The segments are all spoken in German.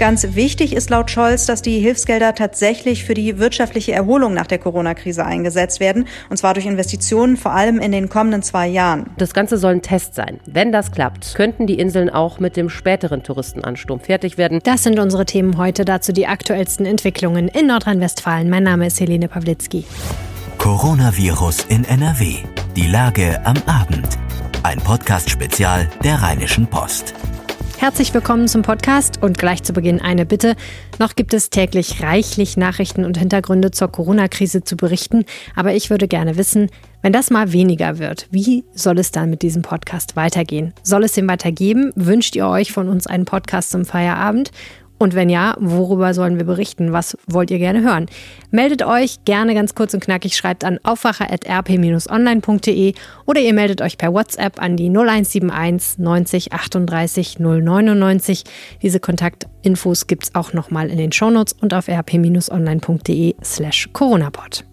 Ganz wichtig ist laut Scholz, dass die Hilfsgelder tatsächlich für die wirtschaftliche Erholung nach der Corona-Krise eingesetzt werden. Und zwar durch Investitionen, vor allem in den kommenden zwei Jahren. Das Ganze soll ein Test sein. Wenn das klappt, könnten die Inseln auch mit dem späteren Touristenansturm fertig werden. Das sind unsere Themen heute. Dazu die aktuellsten Entwicklungen in Nordrhein-Westfalen. Mein Name ist Helene Pawlitzki. Coronavirus in NRW. Die Lage am Abend. Ein Podcast-Spezial der Rheinischen Post. Herzlich willkommen zum Podcast und gleich zu Beginn eine Bitte. Noch gibt es täglich reichlich Nachrichten und Hintergründe zur Corona-Krise zu berichten, aber ich würde gerne wissen, wenn das mal weniger wird, wie soll es dann mit diesem Podcast weitergehen? Soll es den weitergeben? Wünscht ihr euch von uns einen Podcast zum Feierabend? Und wenn ja, worüber sollen wir berichten? Was wollt ihr gerne hören? Meldet euch gerne ganz kurz und knackig, schreibt an aufwacher.rp-online.de oder ihr meldet euch per WhatsApp an die 0171 90 38 099. Diese Kontaktinfos gibt es auch nochmal in den Shownotes und auf rp-online.de slash coronapod.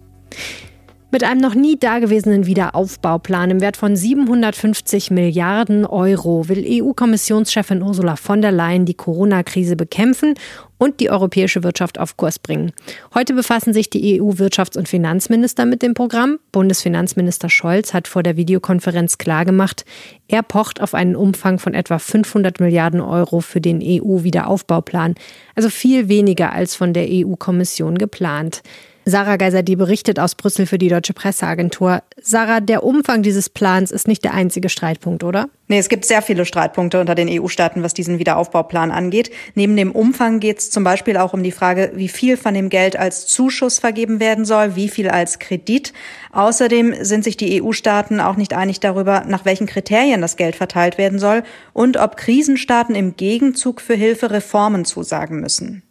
Mit einem noch nie dagewesenen Wiederaufbauplan im Wert von 750 Milliarden Euro will EU-Kommissionschefin Ursula von der Leyen die Corona-Krise bekämpfen und die europäische Wirtschaft auf Kurs bringen. Heute befassen sich die EU-Wirtschafts- und Finanzminister mit dem Programm. Bundesfinanzminister Scholz hat vor der Videokonferenz klargemacht, er pocht auf einen Umfang von etwa 500 Milliarden Euro für den EU-Wiederaufbauplan, also viel weniger als von der EU-Kommission geplant. Sarah Geiser, die berichtet aus Brüssel für die Deutsche Presseagentur. Sarah, der Umfang dieses Plans ist nicht der einzige Streitpunkt, oder? Nee, es gibt sehr viele Streitpunkte unter den EU-Staaten, was diesen Wiederaufbauplan angeht. Neben dem Umfang geht es zum Beispiel auch um die Frage, wie viel von dem Geld als Zuschuss vergeben werden soll, wie viel als Kredit. Außerdem sind sich die EU-Staaten auch nicht einig darüber, nach welchen Kriterien das Geld verteilt werden soll und ob Krisenstaaten im Gegenzug für Hilfe Reformen zusagen müssen.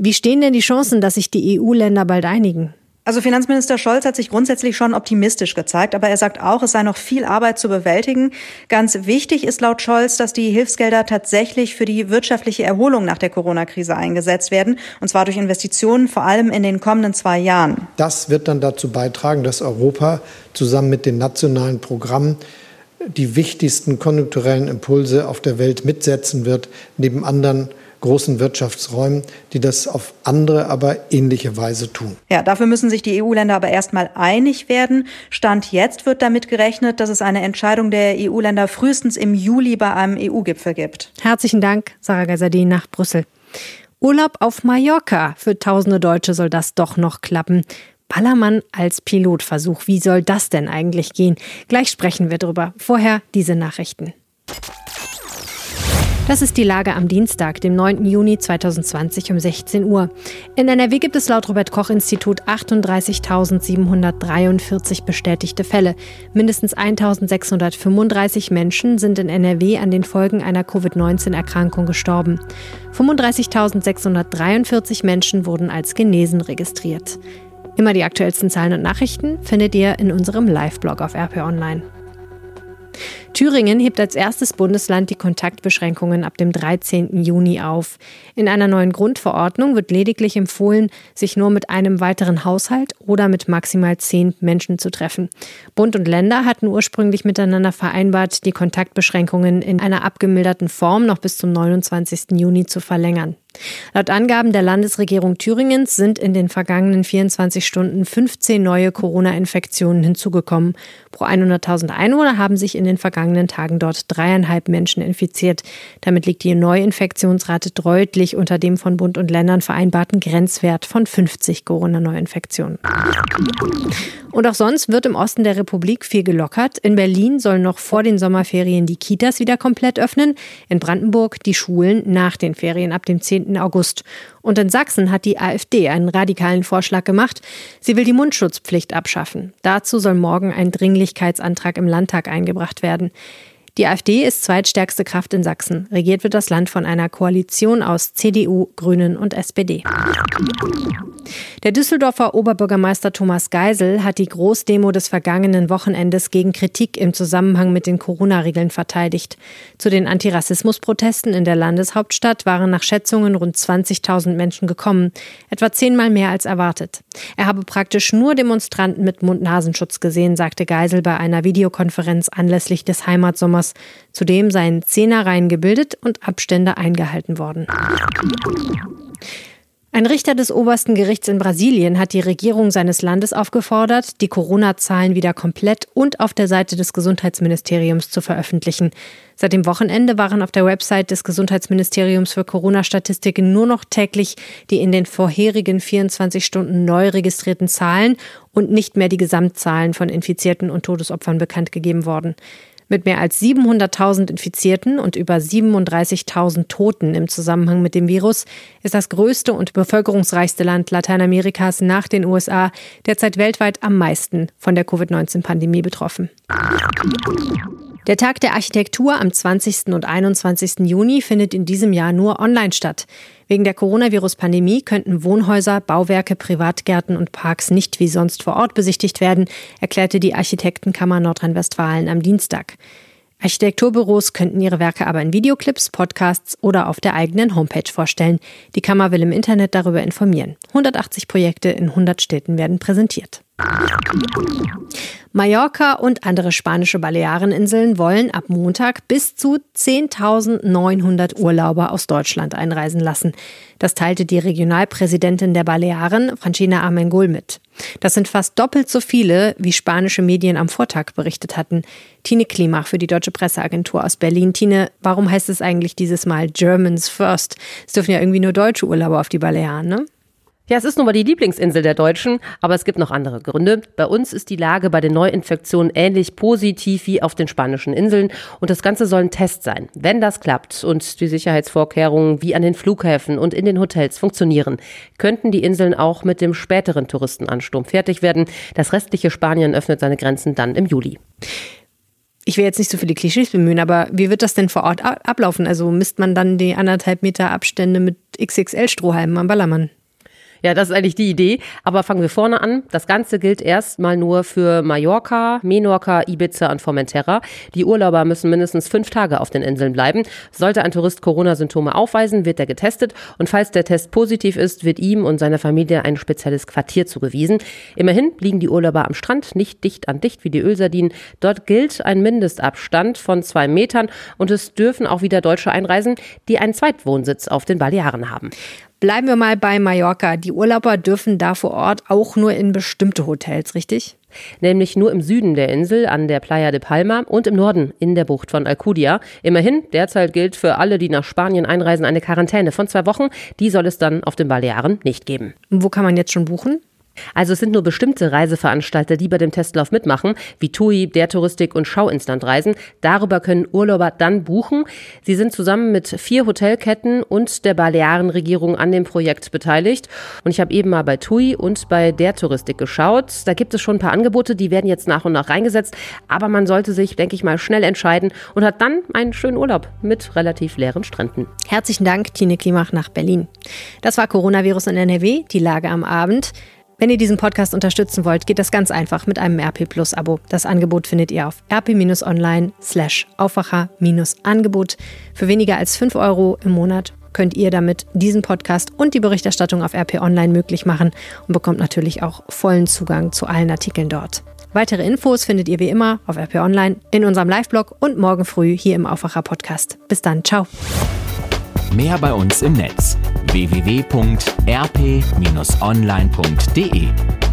Wie stehen denn die Chancen, dass sich die EU-Länder bald einigen? Also Finanzminister Scholz hat sich grundsätzlich schon optimistisch gezeigt, aber er sagt auch, es sei noch viel Arbeit zu bewältigen. Ganz wichtig ist laut Scholz, dass die Hilfsgelder tatsächlich für die wirtschaftliche Erholung nach der Corona-Krise eingesetzt werden, und zwar durch Investitionen vor allem in den kommenden zwei Jahren. Das wird dann dazu beitragen, dass Europa zusammen mit den nationalen Programmen die wichtigsten konjunkturellen Impulse auf der Welt mitsetzen wird, neben anderen großen Wirtschaftsräumen, die das auf andere, aber ähnliche Weise tun. Ja, dafür müssen sich die EU-Länder aber erstmal einig werden. Stand jetzt wird damit gerechnet, dass es eine Entscheidung der EU-Länder frühestens im Juli bei einem EU-Gipfel gibt. Herzlichen Dank, Sarah Gazadin nach Brüssel. Urlaub auf Mallorca. Für tausende Deutsche soll das doch noch klappen. Ballermann als Pilotversuch. Wie soll das denn eigentlich gehen? Gleich sprechen wir drüber. Vorher diese Nachrichten. Das ist die Lage am Dienstag, dem 9. Juni 2020 um 16 Uhr. In NRW gibt es laut Robert Koch Institut 38.743 bestätigte Fälle. Mindestens 1.635 Menschen sind in NRW an den Folgen einer Covid-19-Erkrankung gestorben. 35.643 Menschen wurden als genesen registriert. Immer die aktuellsten Zahlen und Nachrichten findet ihr in unserem Live-Blog auf RP Online. Thüringen hebt als erstes Bundesland die Kontaktbeschränkungen ab dem 13. Juni auf. In einer neuen Grundverordnung wird lediglich empfohlen, sich nur mit einem weiteren Haushalt oder mit maximal zehn Menschen zu treffen. Bund und Länder hatten ursprünglich miteinander vereinbart, die Kontaktbeschränkungen in einer abgemilderten Form noch bis zum 29. Juni zu verlängern. Laut Angaben der Landesregierung Thüringens sind in den vergangenen 24 Stunden 15 neue Corona-Infektionen hinzugekommen. Pro 100.000 Einwohner haben sich in den vergangenen Tagen dort dreieinhalb Menschen infiziert. Damit liegt die Neuinfektionsrate deutlich unter dem von Bund und Ländern vereinbarten Grenzwert von 50 Corona-Neuinfektionen. Und auch sonst wird im Osten der Republik viel gelockert. In Berlin sollen noch vor den Sommerferien die Kitas wieder komplett öffnen. In Brandenburg die Schulen nach den Ferien ab dem 10. August. Und in Sachsen hat die AfD einen radikalen Vorschlag gemacht. Sie will die Mundschutzpflicht abschaffen. Dazu soll morgen ein Dringlichkeitsantrag im Landtag eingebracht werden. Die AfD ist zweitstärkste Kraft in Sachsen. Regiert wird das Land von einer Koalition aus CDU, Grünen und SPD. Der Düsseldorfer Oberbürgermeister Thomas Geisel hat die Großdemo des vergangenen Wochenendes gegen Kritik im Zusammenhang mit den Corona-Regeln verteidigt. Zu den Antirassismus-Protesten in der Landeshauptstadt waren nach Schätzungen rund 20.000 Menschen gekommen, etwa zehnmal mehr als erwartet. Er habe praktisch nur Demonstranten mit Mund-Nasenschutz gesehen, sagte Geisel bei einer Videokonferenz anlässlich des Heimatsommers Virus. Zudem seien Zehnerreihen gebildet und Abstände eingehalten worden. Ein Richter des obersten Gerichts in Brasilien hat die Regierung seines Landes aufgefordert, die Corona-Zahlen wieder komplett und auf der Seite des Gesundheitsministeriums zu veröffentlichen. Seit dem Wochenende waren auf der Website des Gesundheitsministeriums für Corona-Statistiken nur noch täglich die in den vorherigen 24 Stunden neu registrierten Zahlen und nicht mehr die Gesamtzahlen von Infizierten und Todesopfern bekannt gegeben worden. Mit mehr als 700.000 Infizierten und über 37.000 Toten im Zusammenhang mit dem Virus ist das größte und bevölkerungsreichste Land Lateinamerikas nach den USA derzeit weltweit am meisten von der Covid-19-Pandemie betroffen. Der Tag der Architektur am 20. und 21. Juni findet in diesem Jahr nur online statt. Wegen der Coronavirus-Pandemie könnten Wohnhäuser, Bauwerke, Privatgärten und Parks nicht wie sonst vor Ort besichtigt werden, erklärte die Architektenkammer Nordrhein-Westfalen am Dienstag. Architekturbüros könnten ihre Werke aber in Videoclips, Podcasts oder auf der eigenen Homepage vorstellen. Die Kammer will im Internet darüber informieren. 180 Projekte in 100 Städten werden präsentiert. Mallorca und andere spanische Baleareninseln wollen ab Montag bis zu 10.900 Urlauber aus Deutschland einreisen lassen. Das teilte die Regionalpräsidentin der Balearen, Francina Armengol, mit. Das sind fast doppelt so viele, wie spanische Medien am Vortag berichtet hatten. Tine Klimach für die Deutsche Presseagentur aus Berlin. Tine, warum heißt es eigentlich dieses Mal Germans First? Es dürfen ja irgendwie nur deutsche Urlauber auf die Balearen, ne? Ja, es ist nun mal die Lieblingsinsel der Deutschen, aber es gibt noch andere Gründe. Bei uns ist die Lage bei den Neuinfektionen ähnlich positiv wie auf den spanischen Inseln und das Ganze soll ein Test sein. Wenn das klappt und die Sicherheitsvorkehrungen wie an den Flughäfen und in den Hotels funktionieren, könnten die Inseln auch mit dem späteren Touristenansturm fertig werden. Das restliche Spanien öffnet seine Grenzen dann im Juli. Ich will jetzt nicht so viele Klischees bemühen, aber wie wird das denn vor Ort ablaufen? Also misst man dann die anderthalb Meter Abstände mit XXL-Strohhalmen am Ballermann? Ja, das ist eigentlich die Idee. Aber fangen wir vorne an. Das Ganze gilt erstmal nur für Mallorca, Menorca, Ibiza und Formentera. Die Urlauber müssen mindestens fünf Tage auf den Inseln bleiben. Sollte ein Tourist Corona-Symptome aufweisen, wird er getestet. Und falls der Test positiv ist, wird ihm und seiner Familie ein spezielles Quartier zugewiesen. Immerhin liegen die Urlauber am Strand nicht dicht an dicht wie die Ölsardinen. Dort gilt ein Mindestabstand von zwei Metern und es dürfen auch wieder Deutsche einreisen, die einen Zweitwohnsitz auf den Balearen haben. Bleiben wir mal bei Mallorca. Die Urlauber dürfen da vor Ort auch nur in bestimmte Hotels, richtig? Nämlich nur im Süden der Insel an der Playa de Palma und im Norden in der Bucht von Alcudia. Immerhin, derzeit gilt für alle, die nach Spanien einreisen, eine Quarantäne von zwei Wochen. Die soll es dann auf den Balearen nicht geben. Wo kann man jetzt schon buchen? Also es sind nur bestimmte Reiseveranstalter, die bei dem Testlauf mitmachen, wie TUI, der Touristik und Schauinstantreisen. Darüber können Urlauber dann buchen. Sie sind zusammen mit vier Hotelketten und der Balearenregierung an dem Projekt beteiligt. Und ich habe eben mal bei TUI und bei der Touristik geschaut. Da gibt es schon ein paar Angebote, die werden jetzt nach und nach reingesetzt. Aber man sollte sich, denke ich mal, schnell entscheiden und hat dann einen schönen Urlaub mit relativ leeren Stränden. Herzlichen Dank, Tine Klimach nach Berlin. Das war Coronavirus in NRW, die Lage am Abend. Wenn ihr diesen Podcast unterstützen wollt, geht das ganz einfach mit einem RP Plus Abo. Das Angebot findet ihr auf rp-online slash Aufwacher-Angebot. Für weniger als 5 Euro im Monat könnt ihr damit diesen Podcast und die Berichterstattung auf RP Online möglich machen und bekommt natürlich auch vollen Zugang zu allen Artikeln dort. Weitere Infos findet ihr wie immer auf RP Online, in unserem Live-Blog und morgen früh hier im Aufwacher Podcast. Bis dann, ciao. Mehr bei uns im Netz www.rp-online.de